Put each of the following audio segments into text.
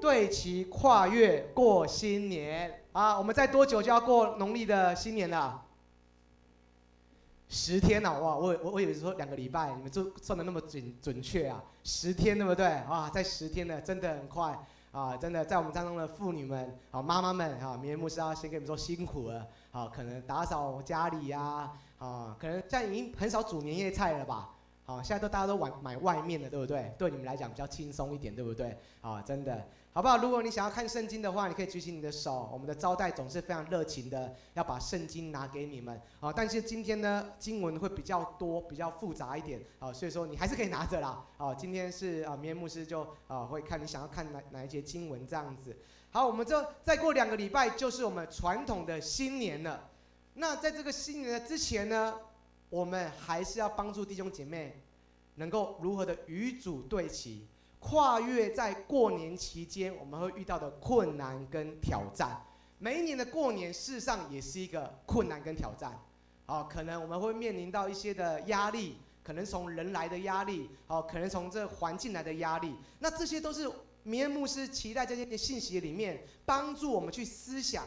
对齐跨越过新年啊！我们再多久就要过农历的新年了？十天了，哇！我我我以为说两个礼拜，你们就算得那么准准确啊？十天对不对？啊，在十天呢，真的很快啊！真的，在我们当中的妇女们、啊妈妈们、啊明天牧师要先跟你们说辛苦了啊！可能打扫家里呀，啊，可能现在已经很少煮年夜菜了吧？啊，现在都大家都买买外面的，对不对？对你们来讲比较轻松一点，对不对？啊，真的。好不好？如果你想要看圣经的话，你可以举起你的手。我们的招待总是非常热情的，要把圣经拿给你们。啊，但是今天呢，经文会比较多，比较复杂一点。啊，所以说你还是可以拿着啦。啊，今天是啊，明天牧师就啊会看你想要看哪哪一节经文这样子。好，我们这再过两个礼拜就是我们传统的新年了。那在这个新年的之前呢，我们还是要帮助弟兄姐妹能够如何的与主对齐。跨越在过年期间我们会遇到的困难跟挑战，每一年的过年事实上也是一个困难跟挑战，哦，可能我们会面临到一些的压力，可能从人来的压力，哦，可能从这环境来的压力，那这些都是明恩牧师期待这些信息里面帮助我们去思想，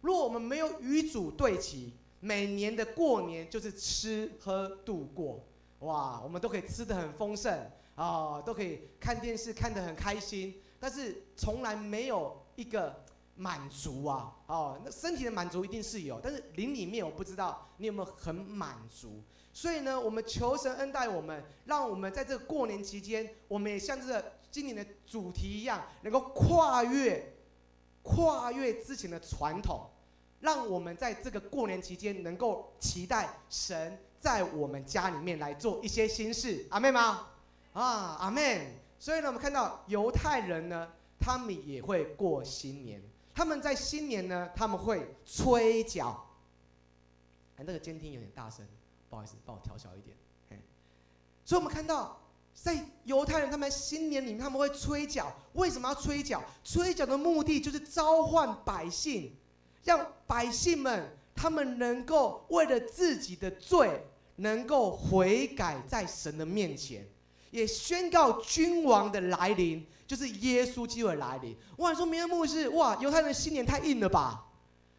如果我们没有与主对齐，每年的过年就是吃喝度过，哇，我们都可以吃得很丰盛。啊、哦，都可以看电视看得很开心，但是从来没有一个满足啊！哦，那身体的满足一定是有，但是灵里面我不知道你有没有很满足。所以呢，我们求神恩待我们，让我们在这个过年期间，我们也像这个今年的主题一样，能够跨越跨越之前的传统，让我们在这个过年期间能够期待神在我们家里面来做一些新事。阿们吗？啊，阿门。所以呢，我们看到犹太人呢，他们也会过新年。他们在新年呢，他们会吹角。哎，那个监听有点大声，不好意思，帮我调小一点。所以我们看到，在犹太人他们新年里面，他们会吹角。为什么要吹角？吹角的目的就是召唤百姓，让百姓们他们能够为了自己的罪，能够悔改在神的面前。也宣告君王的来临，就是耶稣基督的来临。哇，你说明天牧师，哇，犹太人新年太硬了吧？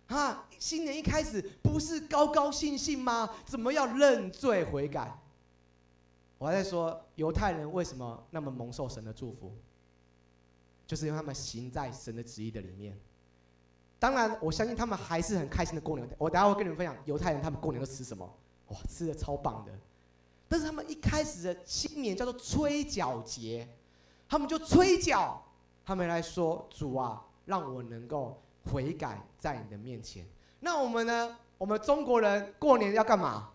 啊，新年一开始不是高高兴兴吗？怎么要认罪悔改？我还在说犹太人为什么那么蒙受神的祝福，就是因为他们行在神的旨意的里面。当然，我相信他们还是很开心的过年。我等下会跟你们分享犹太人他们过年都吃什么，哇，吃的超棒的。但是他们一开始的新年叫做吹角节，他们就吹角，他们来说主啊，让我能够悔改在你的面前。那我们呢？我们中国人过年要干嘛？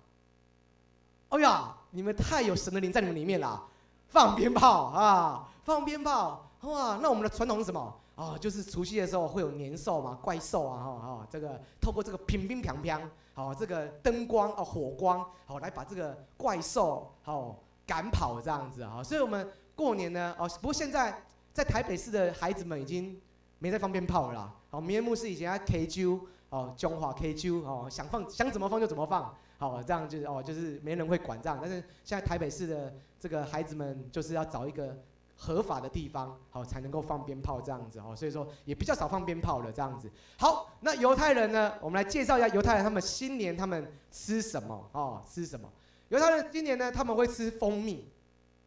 哎呀，你们太有神的灵在你们里面了，放鞭炮啊，放鞭炮哇！那我们的传统是什么？哦，就是除夕的时候会有年兽嘛，怪兽啊，哈哈，这个透过这个乒乒乓乓。好，这个灯光哦，火光，好来把这个怪兽好赶跑这样子啊，所以我们过年呢哦，不过现在在台北市的孩子们已经没在放鞭炮了啦。好，明恩牧师以前在 KQ 哦，中华 KQ 哦，想放想怎么放就怎么放，好这样就是哦，就是没人会管这样。但是现在台北市的这个孩子们就是要找一个。合法的地方，好才能够放鞭炮这样子哦，所以说也比较少放鞭炮了这样子。好，那犹太人呢？我们来介绍一下犹太人，他们新年他们吃什么哦？吃什么？犹太人今年呢，他们会吃蜂蜜，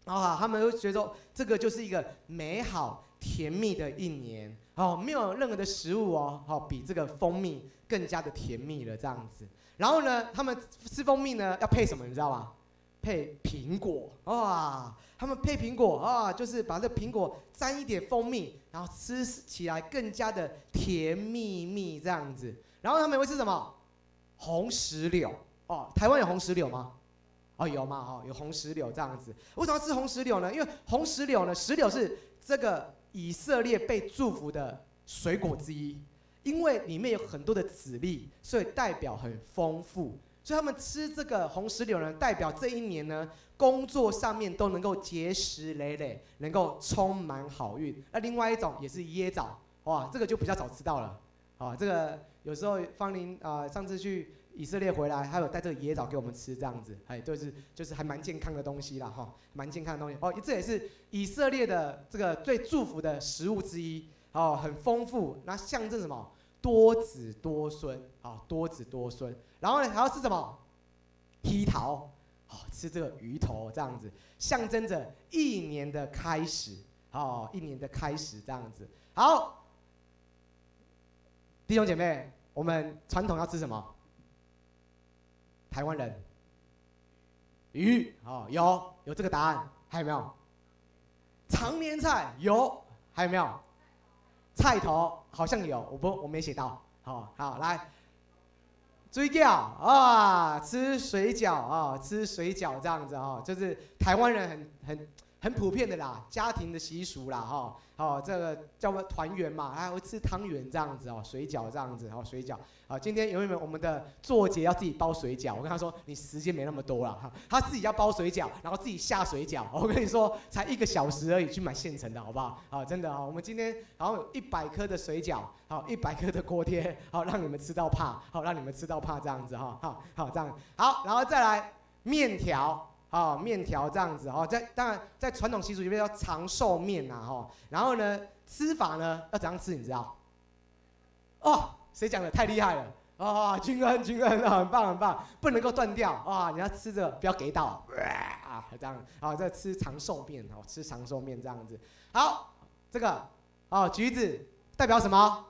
啊，他们会觉得这个就是一个美好甜蜜的一年哦，没有任何的食物哦，好比这个蜂蜜更加的甜蜜了这样子。然后呢，他们吃蜂蜜呢要配什么？你知道吗？配苹果哇！他们配苹果啊，就是把这苹果沾一点蜂蜜，然后吃起来更加的甜蜜蜜这样子。然后他们会吃什么？红石榴哦，台湾有红石榴吗？哦，有吗？哦，有红石榴这样子。为什么要吃红石榴呢？因为红石榴呢，石榴是这个以色列被祝福的水果之一，因为里面有很多的籽粒，所以代表很丰富。所以他们吃这个红石榴呢，代表这一年呢，工作上面都能够结实累累，能够充满好运。那另外一种也是椰枣，哇，这个就比较早吃到了。啊，这个有时候芳邻啊，上次去以色列回来，还有带这个椰枣给我们吃，这样子，哎，就是就是还蛮健康的东西啦，哈，蛮健康的东西。哦，这也是以色列的这个最祝福的食物之一。哦，很丰富，那象征什么？多子多孙，啊，多子多孙。然后呢，还要吃什么？鱼头，哦，吃这个鱼头这样子，象征着一年的开始，哦，一年的开始这样子。好，弟兄姐妹，我们传统要吃什么？台湾人，鱼，哦，有有这个答案，还有没有？长年菜有，还有没有？菜头好像有，我不我没写到。好，好来，追掉啊，吃水饺啊，吃水饺这样子啊，就是台湾人很很很普遍的啦，家庭的习俗啦哈。好，这个叫做团圆嘛，还会吃汤圆这样子哦，水饺这样子哦，水饺。好，今天有没有我们的作杰要自己包水饺？我跟他说，你时间没那么多了哈，他自己要包水饺，然后自己下水饺。我跟你说，才一个小时而已，去买现成的好不好？好，真的啊，我们今天然后有一百颗的水饺，好，一百颗的锅贴，好，让你们吃到怕，好，让你们吃到怕这样子哈，好，好这样，好，然后再来面条，哦，面条这样子哦，在当然在传统习俗里面叫长寿面呐哈，然后呢吃法呢要怎样吃？你知道？哦。谁讲的太厉害了啊！均衡均衡啊，很棒很棒，不能够断掉啊！你要吃着，不要给到啊！这样啊，这吃长寿面哦，吃长寿面这样子。好，这个哦，橘子代表什么？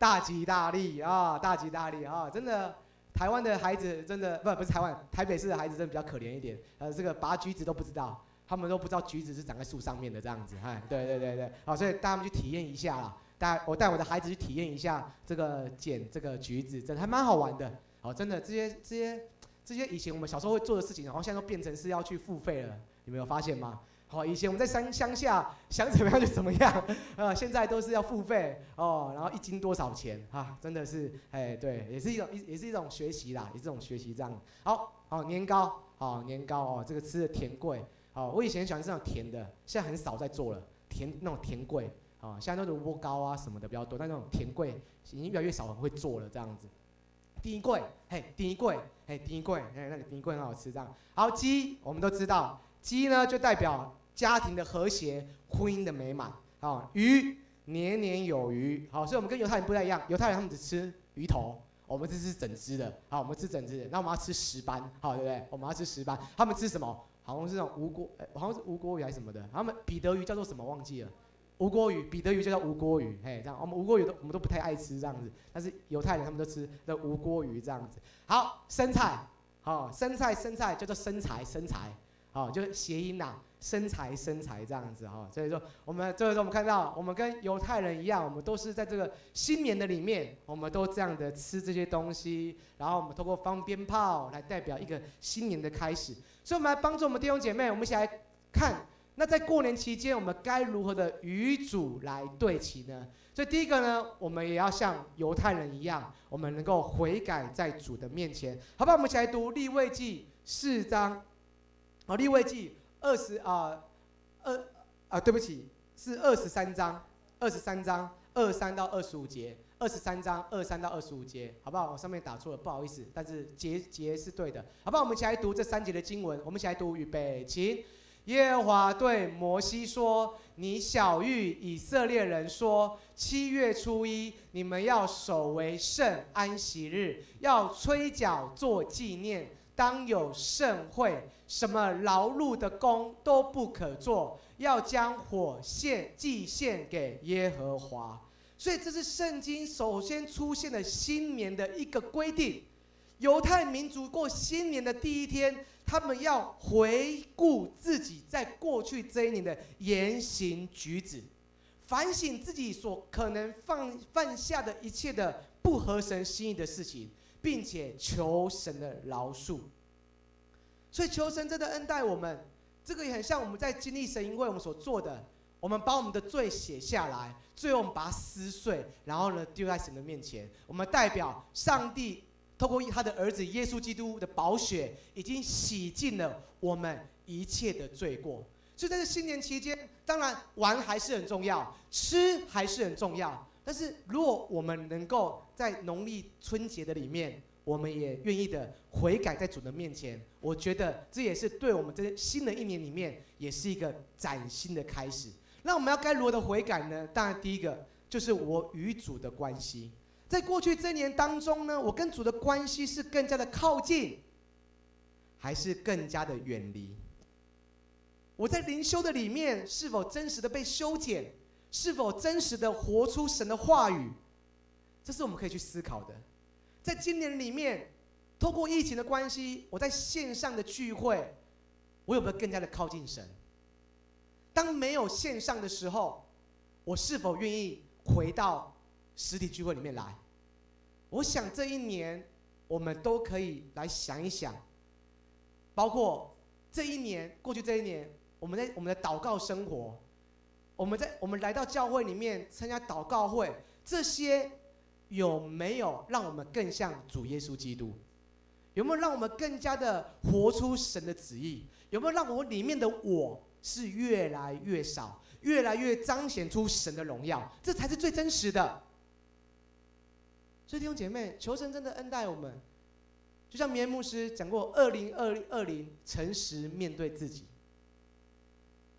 大吉大利啊！大吉大利啊！真的，台湾的孩子真的不不是台湾，台北市的孩子真的比较可怜一点。呃，这个拔橘子都不知道，他们都不知道橘子是长在树上面的这样子。哎，对对对对，好，所以带他们去体验一下啦。带我带我的孩子去体验一下这个捡这个橘子，真的还蛮好玩的。哦，真的这些这些这些以前我们小时候会做的事情，然后现在都变成是要去付费了。你没有发现吗？好，以前我们在山乡下想怎么样就怎么样，呃，现在都是要付费哦。然后一斤多少钱？哈，真的是，哎，对，也是一种也是一种学习啦，也是一种学习这样。好，好年糕，好年糕哦，这个吃的甜桂。哦，我以前喜欢这种甜的，现在很少在做了，甜那种甜桂。啊，像那种萝卜糕啊什么的比较多，但那种甜粿已经越来越少人会做了这样子。第一粿，嘿，第一粿，嘿，第一粿，哎，那个第一粿很好吃这样。好，鸡我们都知道，鸡呢就代表家庭的和谐、婚姻的美满。好，鱼年年有余。好，所以我们跟犹太人不太一样，犹太人他们只吃鱼头，我们只吃整只的。好，我们吃整只的，那我们要吃石斑，好，对不对？我们要吃石斑，他们吃什么？好像是那种吴郭，好像是无锅鱼还是什么的。他们彼得鱼叫做什么？忘记了。无锅鱼，彼得鱼就叫无锅鱼，嘿，这样我们无锅鱼都我们都不太爱吃这样子，但是犹太人他们都吃的无锅鱼这样子。好，生菜，好，生菜生菜叫做生财生财，好，就是谐音呐，生财生财这样子哈。所以说我们这个时候我们看到，我们跟犹太人一样，我们都是在这个新年的里面，我们都这样的吃这些东西，然后我们通过放鞭炮来代表一个新年的开始。所以我们来帮助我们弟兄姐妹，我们一起来看。那在过年期间，我们该如何的与主来对齐呢？所以第一个呢，我们也要像犹太人一样，我们能够悔改在主的面前，好不好？我们一起来读利未记四章，好，利未记二十啊二啊，对不起，是二十三章，二十三章二三到二十五节，二十三章二三到二十五节，好不好？我上面打错了，不好意思，但是节节是对的，好不好？我们一起来读这三节的经文，我们一起来读，预备，起。耶和华对摩西说：“你晓諭以色列人说，七月初一，你们要守为圣安息日，要吹角做纪念，当有盛会，什么劳碌的工都不可做，要将火献祭献给耶和华。所以这是圣经首先出现的新年的一个规定。犹太民族过新年的第一天。”他们要回顾自己在过去这一年的言行举止，反省自己所可能犯犯下的一切的不合神心意的事情，并且求神的饶恕。所以求神真的恩待我们，这个也很像我们在经历神因为我们所做的，我们把我们的罪写下来，最后我们把它撕碎，然后呢丢在神的面前，我们代表上帝。透过他的儿子耶稣基督的宝血，已经洗净了我们一切的罪过。所以在这新年期间，当然玩还是很重要，吃还是很重要。但是如果我们能够在农历春节的里面，我们也愿意的悔改在主的面前，我觉得这也是对我们这新的一年里面，也是一个崭新的开始。那我们要该如何的悔改呢？当然，第一个就是我与主的关系。在过去这一年当中呢，我跟主的关系是更加的靠近，还是更加的远离？我在灵修的里面是否真实的被修剪？是否真实的活出神的话语？这是我们可以去思考的。在今年里面，透过疫情的关系，我在线上的聚会，我有没有更加的靠近神？当没有线上的时候，我是否愿意回到实体聚会里面来？我想这一年，我们都可以来想一想，包括这一年过去这一年，我们在我们的祷告生活，我们在我们来到教会里面参加祷告会，这些有没有让我们更像主耶稣基督？有没有让我们更加的活出神的旨意？有没有让我里面的我是越来越少，越来越彰显出神的荣耀？这才是最真实的。所以弟兄姐妹，求神真的恩待我们，就像绵牧师讲过，二零二二零诚实面对自己。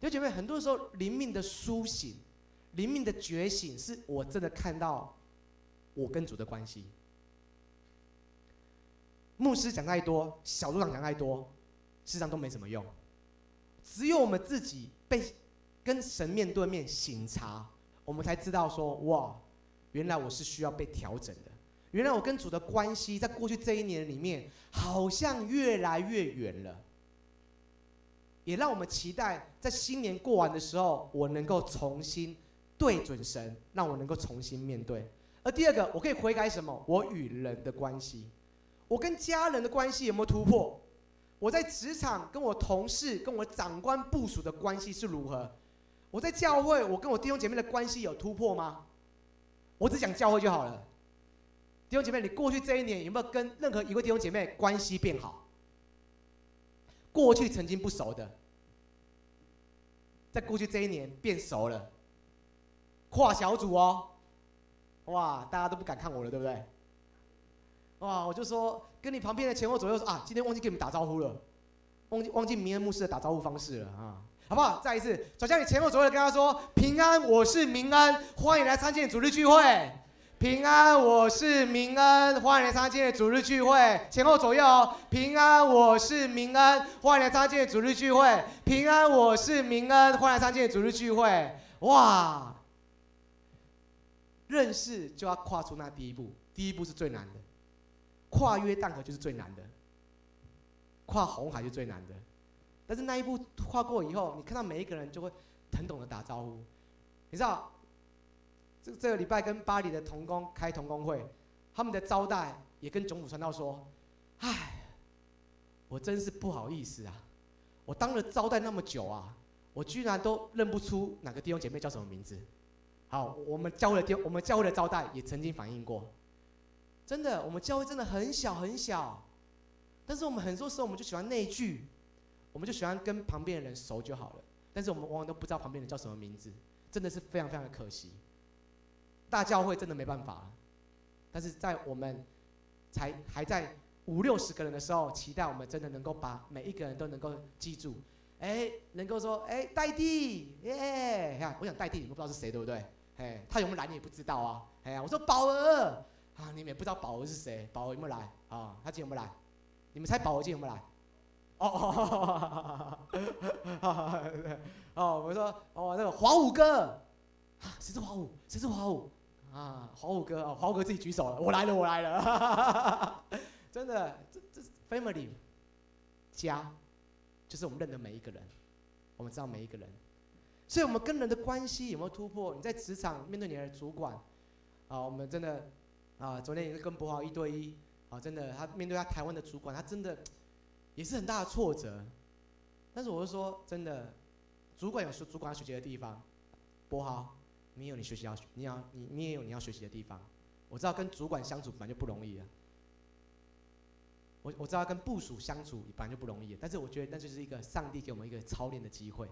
弟兄姐妹，很多时候灵命的苏醒、灵命的觉醒，是我真的看到我跟主的关系。牧师讲太多，小组长讲太多，事实上都没什么用。只有我们自己被跟神面对面省察，我们才知道说：哇，原来我是需要被调整的。原来我跟主的关系，在过去这一年里面，好像越来越远了。也让我们期待，在新年过完的时候，我能够重新对准神，让我能够重新面对。而第二个，我可以悔改什么？我与人的关系。我跟家人的关系有没有突破？我在职场跟我同事、跟我长官、部属的关系是如何？我在教会，我跟我弟兄姐妹的关系有突破吗？我只讲教会就好了。弟兄姐妹，你过去这一年有没有跟任何一位弟兄姐妹关系变好？过去曾经不熟的，在过去这一年变熟了，跨小组哦，哇，大家都不敢看我了，对不对？哇！我就说，跟你旁边的前后左右说啊，今天忘记跟你们打招呼了，忘记忘记明恩牧师的打招呼方式了啊，好不好？再一次，转向你前后左右跟他说：平安，我是明恩，欢迎来参加主日聚会。平安，我是明恩，欢迎来参加主日聚会。前后左右，平安，我是明恩，欢迎来参加主日聚会。平安，我是明恩，欢迎来参加主日聚会。哇！认识就要跨出那第一步，第一步是最难的。跨约旦河就是最难的，跨红海就是最难的，但是那一步跨过以后，你看到每一个人就会很懂得打招呼。你知道，这这个礼拜跟巴黎的同工开同工会，他们的招待也跟总府传道说：“唉，我真是不好意思啊，我当了招待那么久啊，我居然都认不出哪个弟兄姐妹叫什么名字。”好，我们教会的弟，我们教会的招待也曾经反映过。真的，我们教会真的很小很小，但是我们很多时候我们就喜欢内聚，我们就喜欢跟旁边的人熟就好了。但是我们往往都不知道旁边人叫什么名字，真的是非常非常的可惜。大教会真的没办法，但是在我们才还在五六十个人的时候，期待我们真的能够把每一个人都能够记住，哎，能够说哎代替耶，看我想代替你们不知道是谁对不对？哎，他有没有来你也不知道啊，哎呀，我说宝儿。啊！你们也不知道宝儿是谁？宝儿有没有来？啊，他今天有没有来？你们猜宝儿今天有没有来？哦哦哦！哦，我说哦，那个华武哥，啊，谁是华武？谁是华武？啊，华武哥啊，华武哥自己举手了，我来了，我来了！真的，这这 family 家，就是我们认得每一个人，我们知道每一个人，所以我们跟人的关系有没有突破？你在职场面对你的主管，啊，我们真的。啊，昨天也是跟博豪一对一，啊，真的，他面对他台湾的主管，他真的也是很大的挫折。但是我是说，真的，主管有说主管要学习的地方，博豪，你有你学习要，你要你你也有你要学习的地方。我知道跟主管相处本来就不容易啊，我我知道跟部属相处本来就不容易，但是我觉得那就是一个上帝给我们一个操练的机会。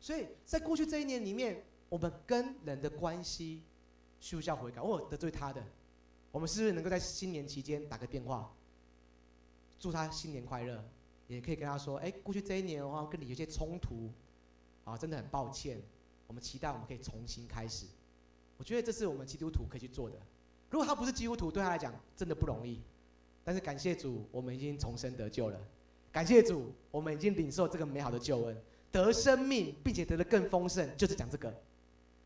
所以在过去这一年里面，我们跟人的关系需不需要悔改？我有得罪他的。我们是不是能够在新年期间打个电话，祝他新年快乐？也可以跟他说：“哎，过去这一年的话，跟你有些冲突，啊，真的很抱歉。我们期待我们可以重新开始。我觉得这是我们基督徒可以去做的。如果他不是基督徒，对他来讲真的不容易。但是感谢主，我们已经重生得救了。感谢主，我们已经领受这个美好的救恩，得生命，并且得的更丰盛，就是讲这个，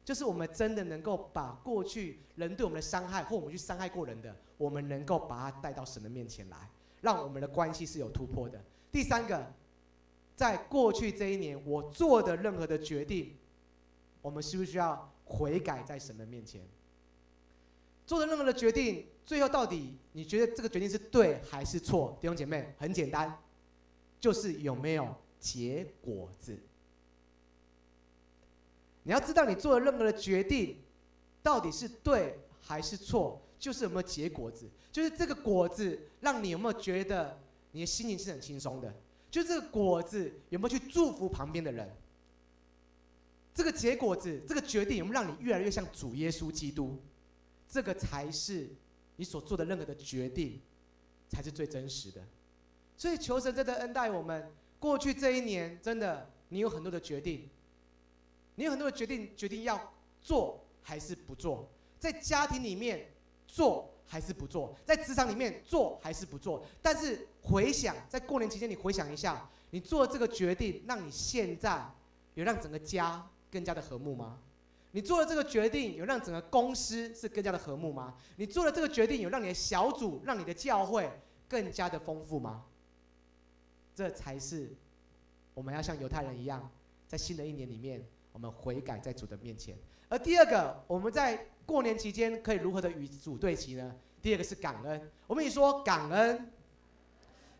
就是我们真的能够把过去人对我们的伤害，或我们去伤害过人的，我们能够把它带到神的面前来，让我们的关系是有突破的。第三个，在过去这一年我做的任何的决定，我们需不需要悔改在神的面前？做的任何的决定，最后到底你觉得这个决定是对还是错？弟兄姐妹，很简单。就是有没有结果子？你要知道，你做的任何的决定，到底是对还是错，就是有没有结果子。就是这个果子，让你有没有觉得你的心情是很轻松的？就这个果子有没有去祝福旁边的人？这个结果子，这个决定有没有让你越来越像主耶稣基督？这个才是你所做的任何的决定，才是最真实的。所以求神真的恩待我们。过去这一年，真的你有很多的决定，你有很多的决定，决定要做还是不做，在家庭里面做还是不做，在职场里面做还是不做。但是回想，在过年期间，你回想一下，你做这个决定，让你现在有让整个家更加的和睦吗？你做了这个决定，有让整个公司是更加的和睦吗？你做了这个决定，有让你的小组、让你的教会更加的丰富吗？这才是我们要像犹太人一样，在新的一年里面，我们悔改在主的面前。而第二个，我们在过年期间可以如何的与主对齐呢？第二个是感恩。我们也说感恩，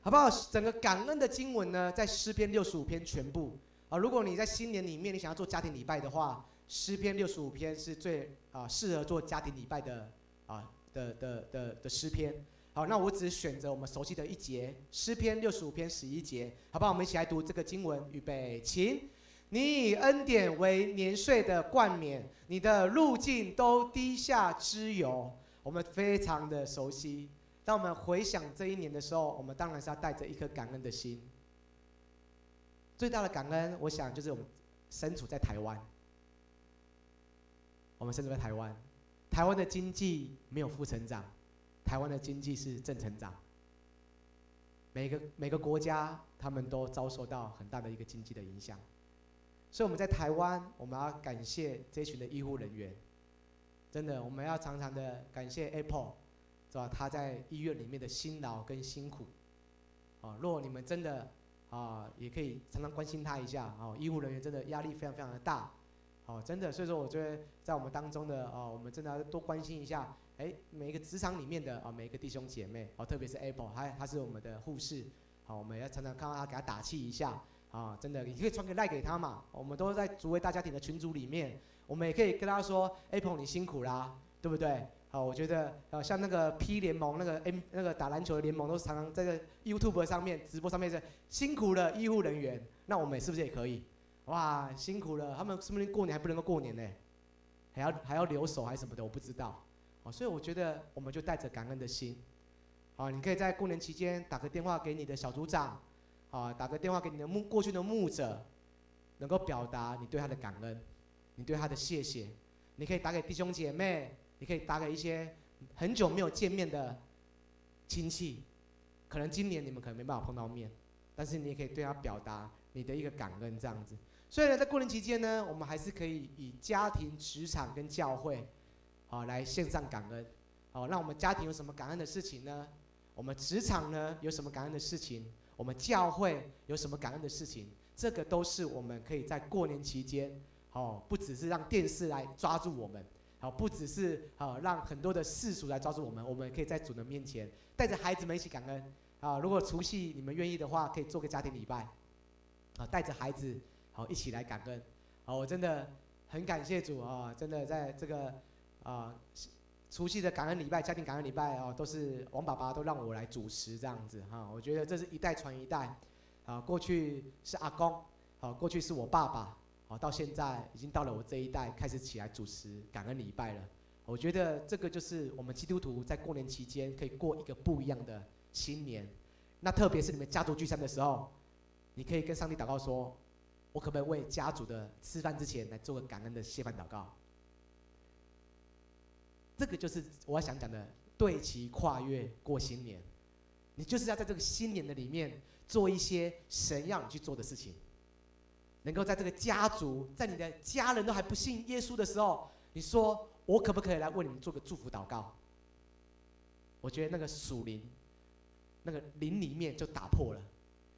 好不好？整个感恩的经文呢，在诗篇六十五篇全部啊。如果你在新年里面你想要做家庭礼拜的话，诗篇六十五篇是最啊适合做家庭礼拜的啊的的的的诗篇。好，那我只选择我们熟悉的一节诗篇六十五篇十一节，好不好？我们一起来读这个经文，预备，请。你以恩典为年岁的冠冕，你的路径都滴下脂油。我们非常的熟悉。当我们回想这一年的时候，我们当然是要带着一颗感恩的心。最大的感恩，我想就是我们身处在台湾。我们身处在台湾，台湾的经济没有负成长。台湾的经济是正成长，每个每个国家他们都遭受到很大的一个经济的影响，所以我们在台湾，我们要感谢这群的医护人员，真的，我们要常常的感谢 Apple，是吧？他在医院里面的辛劳跟辛苦，啊，如果你们真的啊，也可以常常关心他一下，啊，医护人员真的压力非常非常的大，哦，真的，所以说我觉得在我们当中的哦，我们真的要多关心一下。哎，每一个职场里面的啊，每一个弟兄姐妹哦，特别是 Apple，他他是我们的护士，好，我们要常常看到他，给他打气一下啊，真的，你可以传个赖给他嘛。我们都在主为大家庭的群组里面，我们也可以跟他说，Apple 你辛苦啦，对不对？我觉得呃，像那个 P 联盟那个 M 那个打篮球的联盟，都常常在这 YouTube 上面直播上面是辛苦了医护人员，那我们是不是也可以？哇，辛苦了，他们说不定过年还不能够过年呢，还要还要留守还是什么的，我不知道。所以我觉得我们就带着感恩的心，啊，你可以在过年期间打个电话给你的小组长，啊，打个电话给你的牧过去的牧者，能够表达你对他的感恩，你对他的谢谢。你可以打给弟兄姐妹，你可以打给一些很久没有见面的亲戚，可能今年你们可能没办法碰到面，但是你也可以对他表达你的一个感恩这样子。所以呢，在过年期间呢，我们还是可以以家庭、职场跟教会。好，来献上感恩。好，让我们家庭有什么感恩的事情呢？我们职场呢有什么感恩的事情？我们教会有什么感恩的事情？这个都是我们可以在过年期间，哦，不只是让电视来抓住我们，好，不只是啊让很多的世俗来抓住我们，我们可以在主的面前带着孩子们一起感恩。啊，如果除夕你们愿意的话，可以做个家庭礼拜，啊，带着孩子好一起来感恩。啊，我真的很感谢主啊，真的在这个。啊，除夕的感恩礼拜、家庭感恩礼拜啊，都是王爸爸都让我来主持这样子哈。我觉得这是一代传一代，啊，过去是阿公，好，过去是我爸爸，好，到现在已经到了我这一代，开始起来主持感恩礼拜了。我觉得这个就是我们基督徒在过年期间可以过一个不一样的新年。那特别是你们家族聚餐的时候，你可以跟上帝祷告说：我可不可以为家族的吃饭之前来做个感恩的谢饭祷告？这个就是我想讲的，对齐跨越过新年，你就是要在这个新年的里面做一些神要你去做的事情，能够在这个家族，在你的家人都还不信耶稣的时候，你说我可不可以来为你们做个祝福祷告？我觉得那个属灵，那个灵里面就打破了，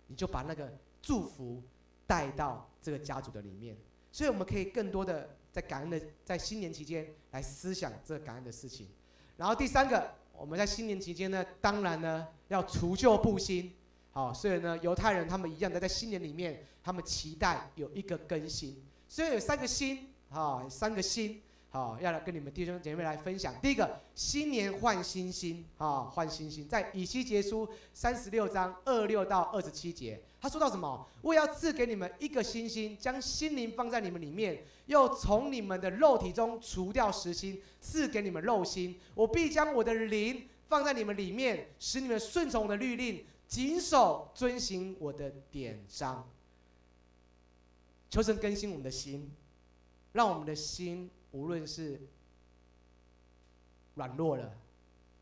你就把那个祝福。带到这个家族的里面，所以我们可以更多的在感恩的在新年期间来思想这感恩的事情。然后第三个，我们在新年期间呢，当然呢要除旧布新，好，所以呢犹太人他们一样的在新年里面，他们期待有一个更新，所以有三个新，啊，三个新。好，要来跟你们弟兄姐妹来分享。第一个，新年换新心啊，换新心，在以西结书三十六章二六到二十七节，他说到什么？我要赐给你们一个新心，将心灵放在你们里面，又从你们的肉体中除掉实心，赐给你们肉心。我必将我的灵放在你们里面，使你们顺从我的律令，谨守遵行我的典章。求神更新我们的心，让我们的心。无论是软弱了、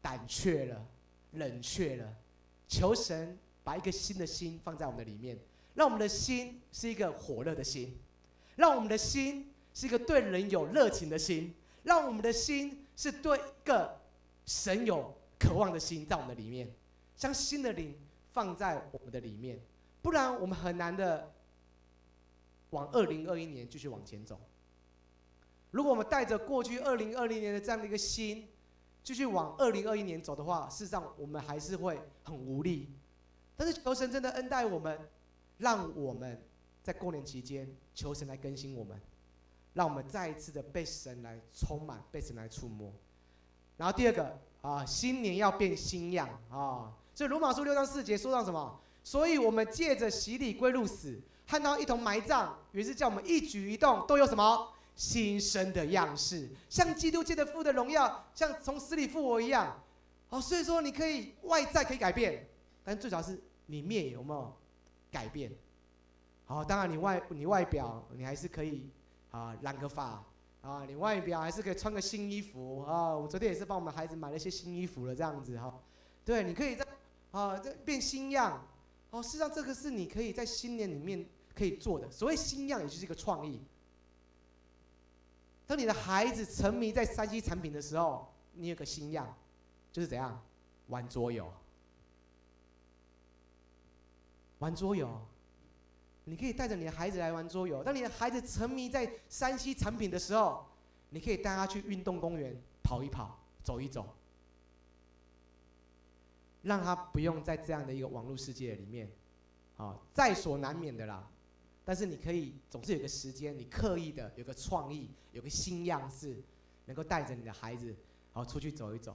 胆怯了、冷却了，求神把一个新的心放在我们的里面，让我们的心是一个火热的心，让我们的心是一个对人有热情的心，让我们的心是对一个神有渴望的心在我们的里面，将新的灵放在我们的里面，不然我们很难的往二零二一年继续往前走。如果我们带着过去二零二零年的这样的一个心，继续往二零二一年走的话，事实上我们还是会很无力。但是求神真的恩待我们，让我们在过年期间求神来更新我们，让我们再一次的被神来充满，被神来触摸。然后第二个啊，新年要变新样啊，所以罗马书六章四节说到什么？所以我们借着洗礼归入死，和他一同埋葬，于是叫我们一举一动都有什么？新生的样式，像基督借着父的荣耀，像从死里复活一样。哦，所以说你可以外在可以改变，但最主要是里面有没有改变？好，当然你外你外表你还是可以啊染个发啊，你外表还是可以穿个新衣服啊。我昨天也是帮我们孩子买了一些新衣服了，这样子哈。对，你可以在啊这变新样。哦，事实上这个是你可以在新年里面可以做的。所谓新样，也就是一个创意。当你的孩子沉迷在三 C 产品的时候，你有个新样，就是怎样玩桌游。玩桌游，你可以带着你的孩子来玩桌游。当你的孩子沉迷在三 C 产品的时候，你可以带他去运动公园跑一跑、走一走，让他不用在这样的一个网络世界里面，啊，在所难免的啦。但是你可以总是有个时间，你刻意的有个创意，有个新样式，能够带着你的孩子，然后出去走一走。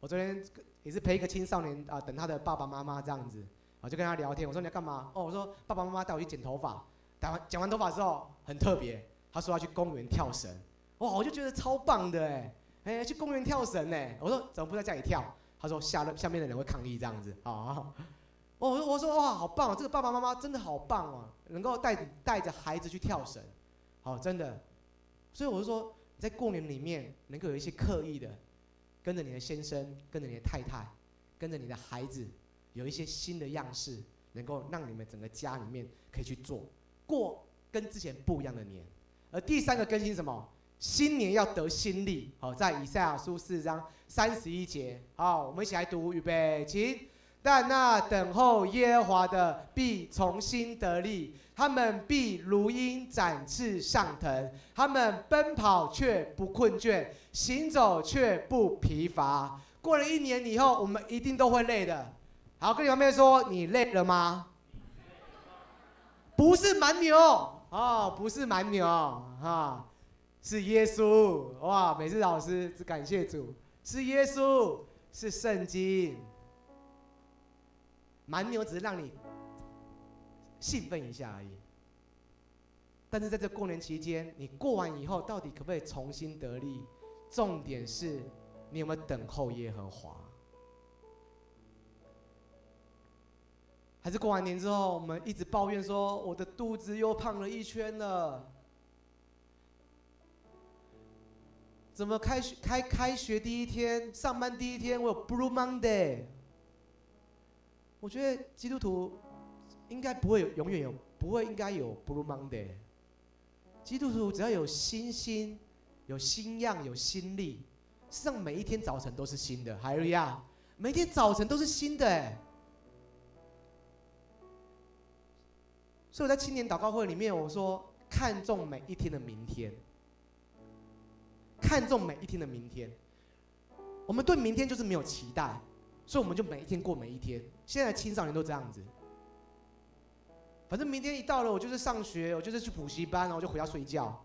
我昨天也是陪一个青少年啊，等他的爸爸妈妈这样子，我就跟他聊天。我说你要干嘛？哦，我说爸爸妈妈带我去剪头发。剪完剪完头发之后很特别，他说要去公园跳绳。哇，我就觉得超棒的哎，哎去公园跳绳哎。我说怎么不在家里跳？他说下下面的人会抗议这样子啊。我说我说哇，好棒啊！这个爸爸妈妈真的好棒哦，能够带带着孩子去跳绳，好真的。所以我就说，在过年里面能够有一些刻意的，跟着你的先生，跟着你的太太，跟着你的孩子，有一些新的样式，能够让你们整个家里面可以去做过跟之前不一样的年。而第三个更新什么？新年要得新力。好，在以赛亚书四章三十一节，好，我们一起来读，预备，请。但那等候耶和华的必重新得力，他们必如鹰展翅上腾，他们奔跑却不困倦，行走却不疲乏。过了一年以后，我们一定都会累的。好，跟你旁边说，你累了吗？不是蛮牛哦，不是蛮牛啊，是耶稣哇！每次老师，只感谢主，是耶稣，是圣经。蛮牛只是让你兴奋一下而已，但是在这过年期间，你过完以后，到底可不可以重新得力？重点是，你有没有等候耶和华？还是过完年之后，我们一直抱怨说我的肚子又胖了一圈了？怎么开学开开学第一天，上班第一天，我有 Blue Monday？我觉得基督徒应该不会有，永远有，不会应该有 Blue Monday。基督徒只要有新心、有新样、有新力，实际上每一天早晨都是新的。海瑞亚，每天早晨都是新的哎。所以我在青年祷告会里面，我说看重每一天的明天。看重每一天的明天，我们对明天就是没有期待，所以我们就每一天过每一天。现在青少年都这样子，反正明天一到了，我就是上学，我就是去补习班，然后就回家睡觉。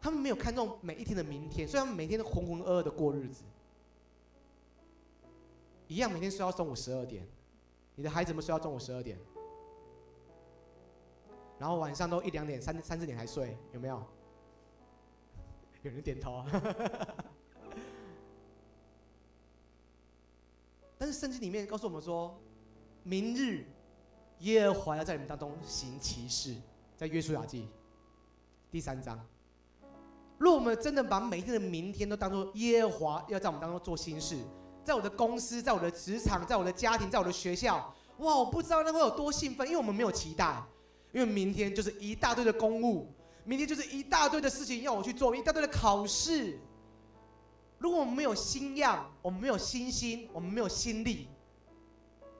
他们没有看重每一天的明天，所以他们每天都浑浑噩噩的过日子，一样每天睡到中午十二点。你的孩子们睡到中午十二点，然后晚上都一两点、三三四点才睡，有没有？有人点头啊，但是圣经里面告诉我们说，明日耶和华要在你们当中行奇事，在约书亚记第三章。若我们真的把每一天的明天都当做耶和华要在我们当中做新事，在我的公司，在我的职场，在我的家庭，在我的学校，哇，我不知道那会有多兴奋，因为我们没有期待，因为明天就是一大堆的公务。明天就是一大堆的事情要我去做，一大堆的考试。如果我们没有新样，我们没有新心，我们没有新力，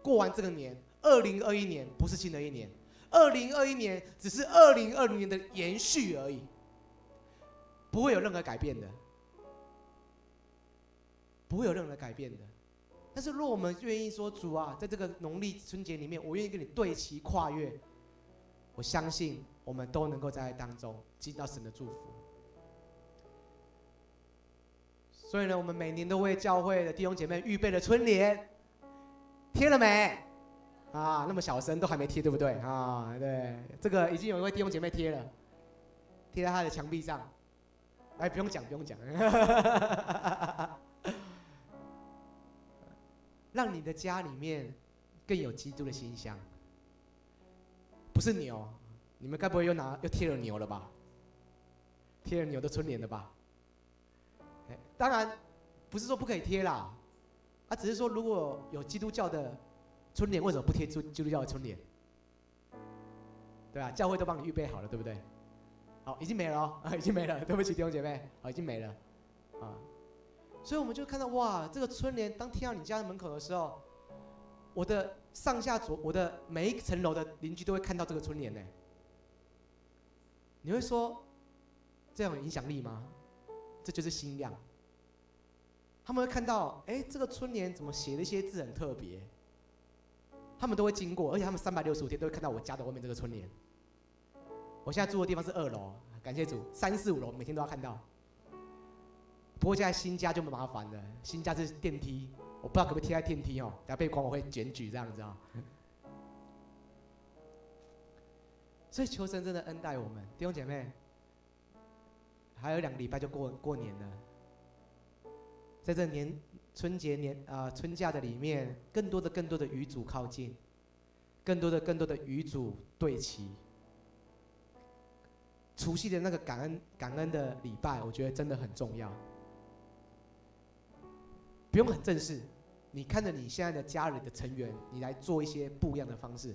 过完这个年，二零二一年不是新的一年，二零二一年只是二零二零年的延续而已，不会有任何改变的，不会有任何改变的。但是，如果我们愿意说主啊，在这个农历春节里面，我愿意跟你对齐跨越，我相信。我们都能够在当中进到神的祝福，所以呢，我们每年都为教会的弟兄姐妹预备了春联，贴了没？啊，那么小声都还没贴，对不对？啊，对，这个已经有一位弟兄姐妹贴了，贴在他的墙壁上。哎，不用讲，不用讲，让你的家里面更有基督的馨香，不是牛。你们该不会又拿又贴了牛了吧？贴了牛的春联了吧？当然不是说不可以贴啦，啊，只是说如果有基督教的春联，为什么不贴基基督教的春联？对啊，教会都帮你预备好了，对不对？好，已经没了哦，啊，已经没了，对不起弟兄姐妹，好，已经没了，啊，所以我们就看到哇，这个春联当贴到你家的门口的时候，我的上下左，我的每一层楼的邻居都会看到这个春联呢。你会说，这样有影响力吗？这就是新样。他们会看到，哎，这个春联怎么写的一些字很特别。他们都会经过，而且他们三百六十五天都会看到我家的外面这个春联。我现在住的地方是二楼，感谢主，三四五楼每天都要看到。不过现在新家就麻烦了，新家是电梯，我不知道可不可以贴在电梯哦，等下被管委会检举这样子啊。所以求神真的恩待我们弟兄姐妹，还有两个礼拜就过过年了，在这年春节年啊、春假的里面，更多的更多的与主靠近，更多的更多的与主对齐。除夕的那个感恩感恩的礼拜，我觉得真的很重要。不用很正式，你看着你现在的家里的成员，你来做一些不一样的方式。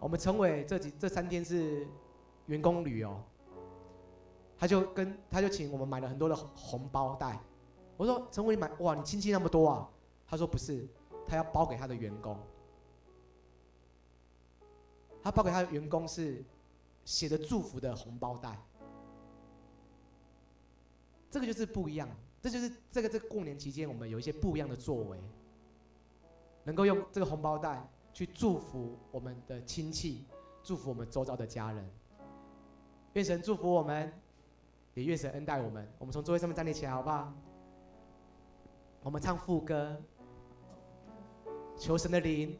我们陈伟这几这三天是员工旅游，他就跟他就请我们买了很多的红包袋。我说陈伟买哇，你亲戚那么多啊？他说不是，他要包给他的员工。他包给他的员工是写的祝福的红包袋。这个就是不一样，这就是这个这个过年期间我们有一些不一样的作为，能够用这个红包袋。去祝福我们的亲戚，祝福我们周遭的家人。愿神祝福我们，也愿神恩待我们。我们从座位上面站立起来，好不好？我们唱副歌，求神的灵、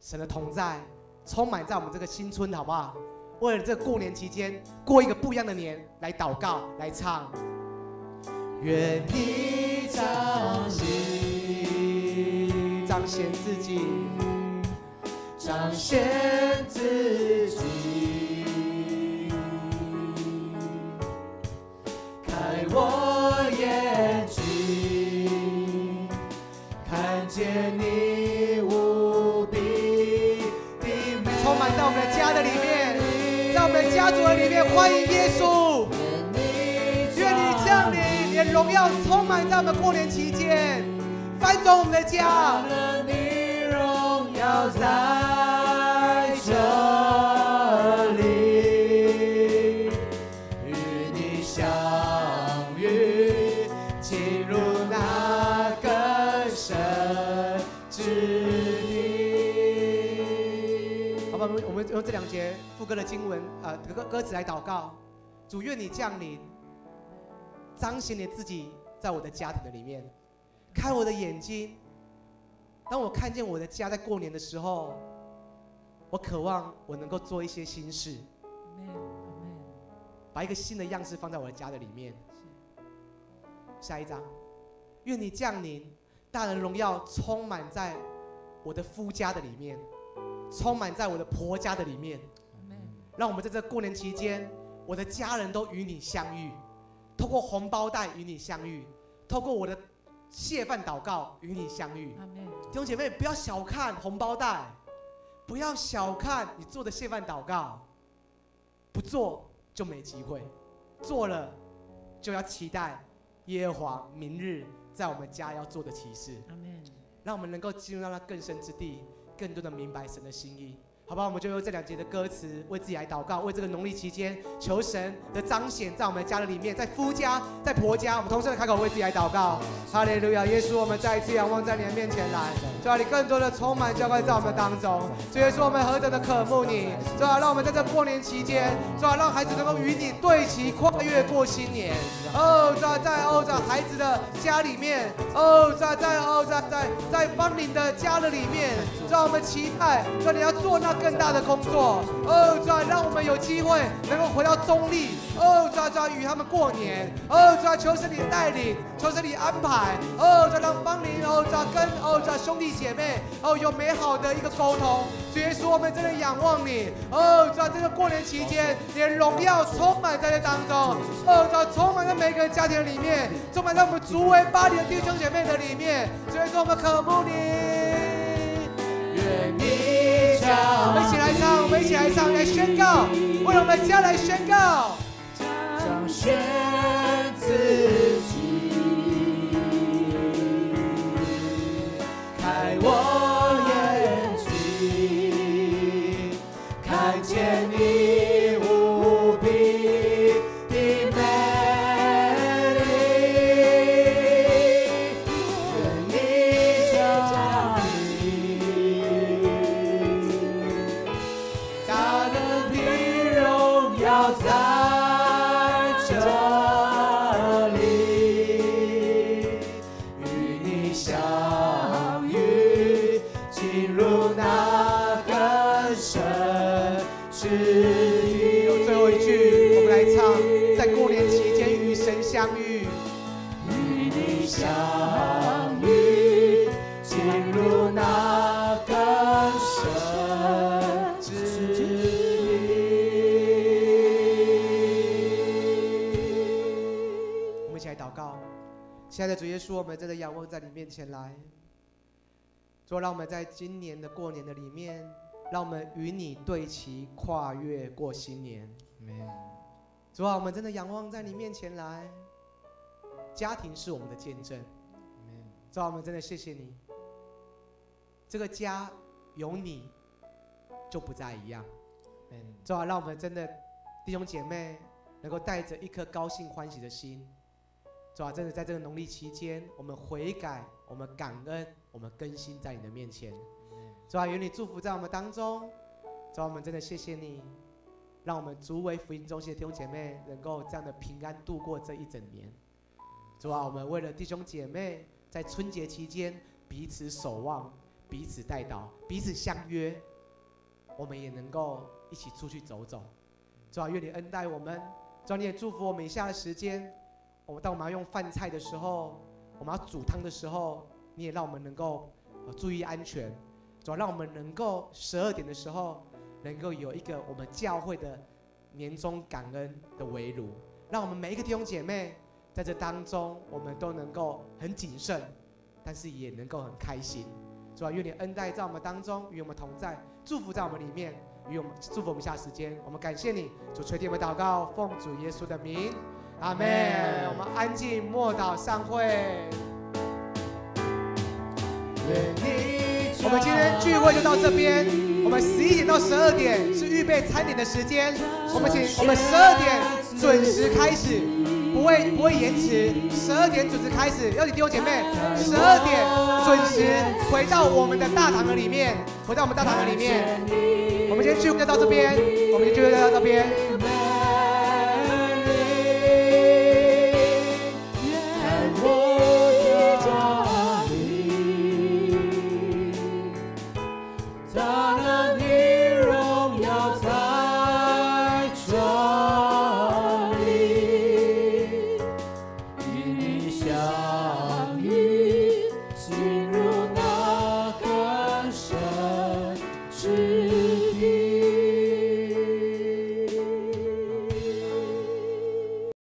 神的同在，充满在我们这个新春，好不好？为了这过年期间，过一个不一样的年，来祷告，来唱。愿你掌心。显自己，彰显自己，开我眼睛，看见你无比的美，充满在我们的家的里面，在我们的家族的里面，欢迎耶稣，愿你降临，你的荣耀充满在我们过年期间，翻转我们的家。你们我们用这两节副歌的经文，呃，歌歌词来祷告。主，愿你降临，彰显你自己在我的家庭的里面，开我的眼睛。当我看见我的家在过年的时候，我渴望我能够做一些新事，把一个新的样式放在我的家的里面。下一章，愿你降临，大人荣耀充满在我的夫家的里面，充满在我的婆家的里面。让我们在这过年期间，我的家人都与你相遇，透过红包袋与你相遇，透过我的谢饭祷告与你相遇。弟兄姐妹，不要小看红包袋，不要小看你做的谢饭祷告，不做就没机会，做了就要期待耶和华明日在我们家要做的奇事。让我们能够进入到那更深之地，更多的明白神的心意。好吧，我们就用这两节的歌词为自己来祷告，为这个农历期间求神的彰显在我们家的里面，在夫家，在婆家，我们同时的开口为自己来祷告。哈利路亚，耶稣，我们再一次仰望在你的面前来，主啊，你更多的充满浇灌在我们当中。主耶稣，我们何等的渴慕你，主啊，让我们在这过年期间，主啊，让孩子能够与你对齐，跨越过新年。哦，主啊，在哦，在孩子的家里面，哦，在在哦，在在在芳邻的家的里面，让，我们期待，主啊，你要做那。更大的工作，哦，主啊，让我们有机会能够回到中立，哦，主啊，主啊，与他们过年，哦，主啊，求神你的带领，求神你安排，哦，主啊，让芳邻，哦，主啊，跟哦，主啊，兄弟姐妹，哦，有美好的一个沟通。主耶稣，我们真的仰望你，哦，主啊，这个过年期间，你的荣耀充满在这当中，哦，主啊，充满在每个家庭里面，充满在我们足围八里的弟兄姐妹的里面。主耶稣，我们渴慕你。我们一起来唱，我们一起来唱，来宣告，为了我们家来宣告，彰显自己，开我稣，我们真的仰望在你面前来，主，让我们在今年的过年的里面，让我们与你对齐，跨越过新年。主啊，我们真的仰望在你面前来，家庭是我们的见证。主啊，我们真的谢谢你，这个家有你就不再一样。主啊，让我们真的弟兄姐妹能够带着一颗高兴欢喜的心。主啊，真的在这个农历期间，我们悔改，我们感恩，我们更新在你的面前。主啊，愿你祝福在我们当中。主啊，我们真的谢谢你，让我们足为福音中心的弟兄姐妹能够这样的平安度过这一整年。主啊，我们为了弟兄姐妹在春节期间彼此守望、彼此代祷、彼此相约，我们也能够一起出去走走。主啊，愿你恩待我们。主啊，你也祝福我们以下的时间。我们当我们要用饭菜的时候，我们要煮汤的时候，你也让我们能够注意安全，主要让我们能够十二点的时候能够有一个我们教会的年终感恩的围炉，让我们每一个弟兄姐妹在这当中，我们都能够很谨慎，但是也能够很开心。主要愿你恩待在我们当中，与我们同在，祝福在我们里面，与我们祝福我们下时间。我们感谢你，主垂听我们祷告，奉主耶稣的名，阿门。我们安静默祷散会。我们今天聚会就到这边。我们十一点到十二点是预备餐点的时间。我们请我们十二点准时开始，不会不会延迟。十二点准时开始，要请弟兄姐妹，十二点准时回到我们的大堂的里面，回到我们大堂的里面。我们今天聚会就到这边，我们今天聚会就到这边。